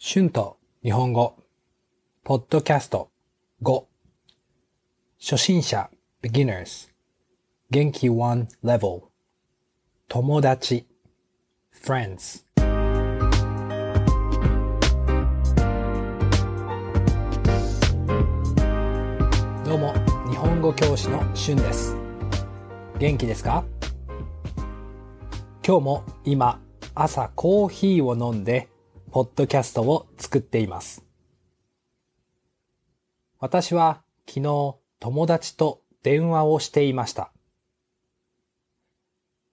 春と日本語、ポッドキャスト5、初心者。beginners、元気1 level、友達。friends。どうも、日本語教師の春です。元気ですか？今日も今、朝コーヒーを飲んで、ポッドキャストを作っています。私は昨日友達と電話をしていました。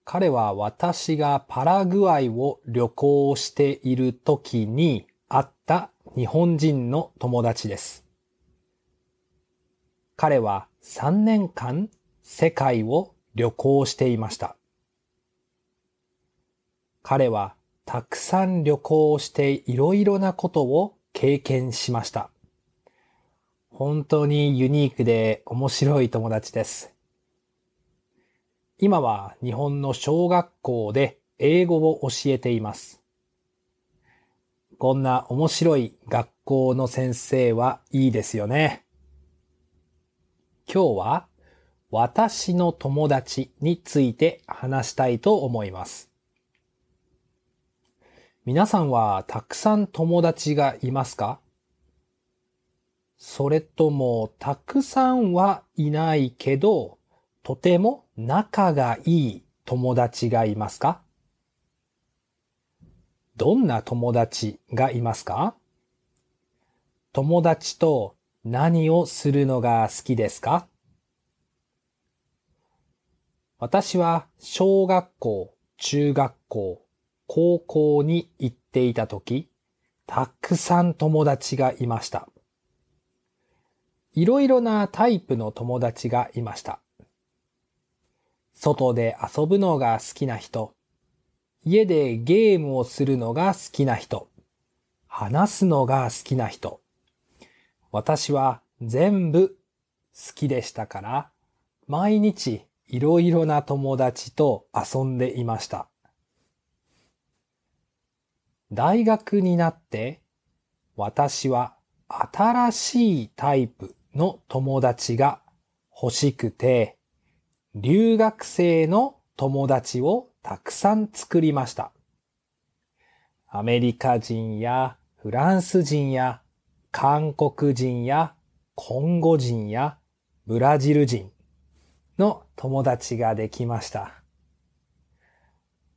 彼は私がパラグアイを旅行している時に会った日本人の友達です。彼は3年間世界を旅行していました。彼はたくさん旅行をしていろいろなことを経験しました。本当にユニークで面白い友達です。今は日本の小学校で英語を教えています。こんな面白い学校の先生はいいですよね。今日は私の友達について話したいと思います。皆さんはたくさん友達がいますか？それともたくさんはいないけど、とても仲がいい友達がいますか？どんな友達がいますか？友達と何をするのが好きですか？私は小学校、中学校、高校に行っていたとき、たくさん友達がいました。いろいろなタイプの友達がいました。外で遊ぶのが好きな人、家でゲームをするのが好きな人、話すのが好きな人。私は全部好きでしたから、毎日いろいろな友達と遊んでいました。大学になって私は新しいタイプの友達が欲しくて留学生の友達をたくさん作りました。アメリカ人やフランス人や韓国人やコンゴ人やブラジル人の友達ができました。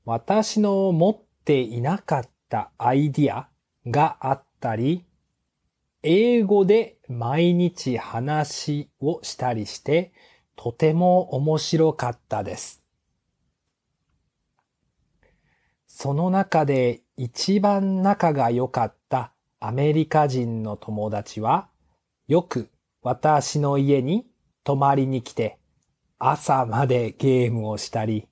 私の持っていなかったったアイディアがあったり、英語で毎日話をしたりして、とても面白かったです。その中で一番仲が良かったアメリカ人の友達は、よく私の家に泊まりに来て、朝までゲームをしたり、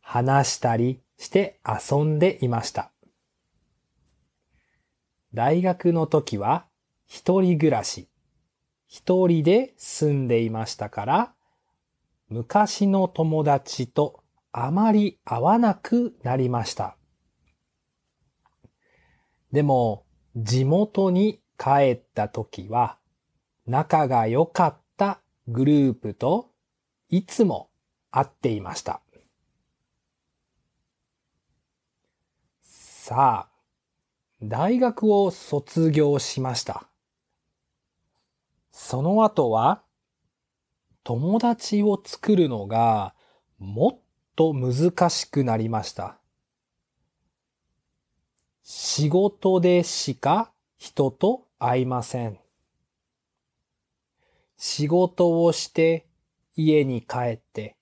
話したりして遊んでいました。大学の時は一人暮らし、一人で住んでいましたから、昔の友達とあまり会わなくなりました。でも、地元に帰った時は、仲が良かったグループといつも会っていました。さあ、大学を卒業しました。その後は、友達を作るのがもっと難しくなりました。仕事でしか人と会いません。仕事をして家に帰って、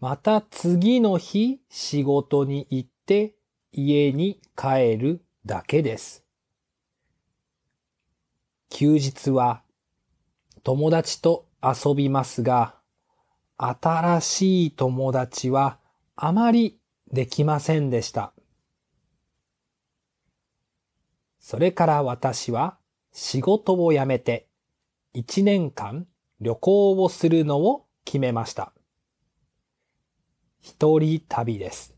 また次の日仕事に行って家に帰るだけです。休日は友達と遊びますが、新しい友達はあまりできませんでした。それから私は仕事を辞めて1年間旅行をするのを決めました。一人旅です。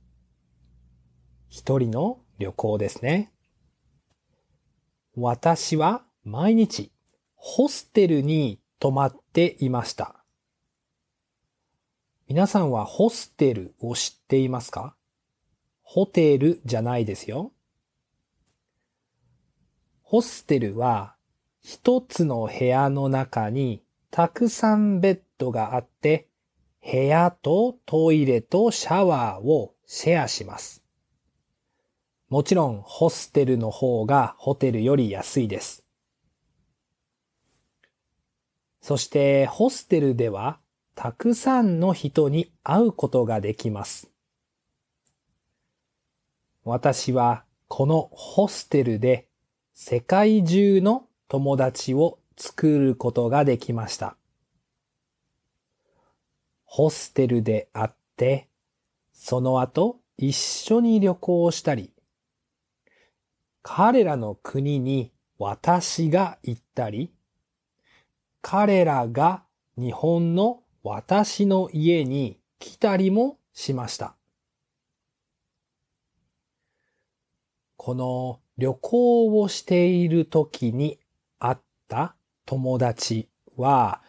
一人の旅行ですね。私は毎日ホステルに泊まっていました。皆さんはホステルを知っていますか？ホテルじゃないですよ。ホステルは一つの部屋の中にたくさんベッドがあって、部屋とトイレとシャワーをシェアします。もちろんホステルの方がホテルより安いです。そしてホステルではたくさんの人に会うことができます。私はこのホステルで世界中の友達を作ることができました。ホステルで会って、その後一緒に旅行したり、彼らの国に私が行ったり、彼らが日本の私の家に来たりもしました。この旅行をしている時に会った友達は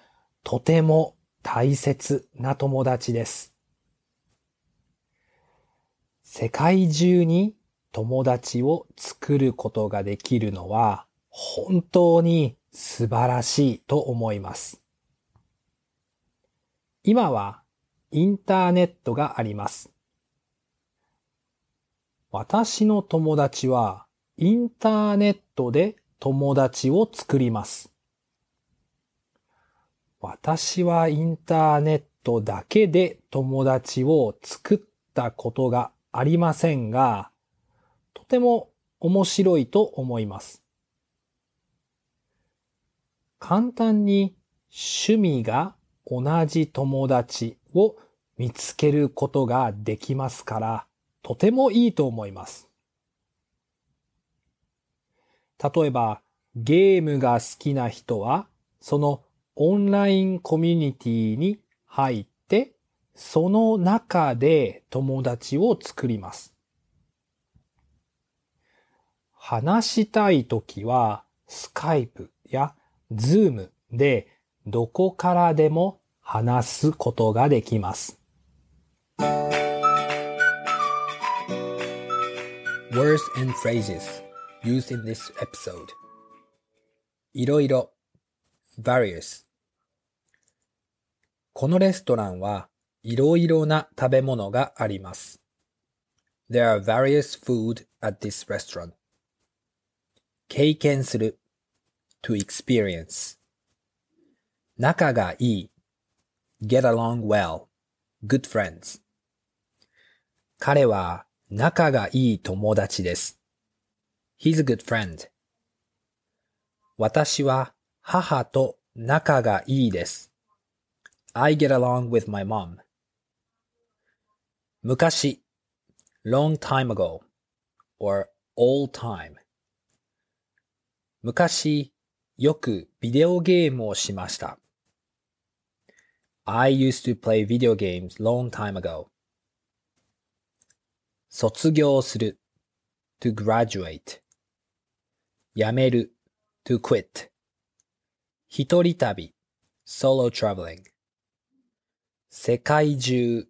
とても大切な友達です。世界中に友達を作ることができるのは本当に素晴らしいと思います。今はインターネットがあります。私の友達はインターネットで友達を作ります。私はインターネットだけで友達を作ったことがありませんが、とても面白いと思います。簡単に趣味が同じ友達を見つけることができますから、とてもいいと思います。例えば、ゲームが好きな人は、そのオンラインコミュニティに入って、その中で友達を作ります。話したいときは、スカイプやズームでどこからでも話すことができます。Words and phrases used in this episode いろいろ various このレストランはいろいろな食べ物があります。There are various food at this restaurant. 経験する to experience 仲がいい get along well good friends 彼は仲がいい友達です。He's a good friend. 私は母と仲がいいです。I get along with my mom. 昔 long time ago or all time 昔よくビデオゲームをしました。I used to play video games long time ago. 卒業する to graduate 辞める to quit 一人旅 solo traveling 世界中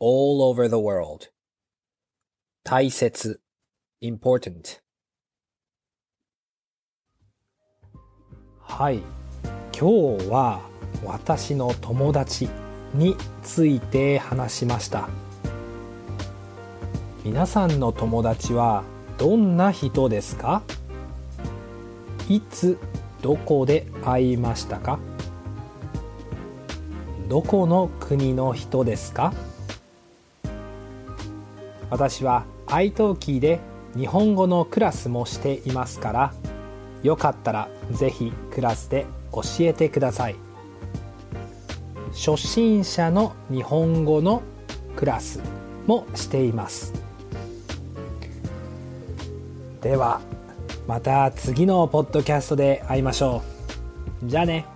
all over the world 大切 important はい。今日は私の友達について話しました。皆さんの友達はどんな人ですか？いつどこで会いましたか？どこの国の人ですか？私は iTalki で日本語のクラスもしていますからよかったらぜひクラスで教えてください。初心者の日本語のクラスもしています。ではまた次のポッドキャストで会いましょう。じゃあね。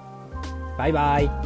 バイバイ。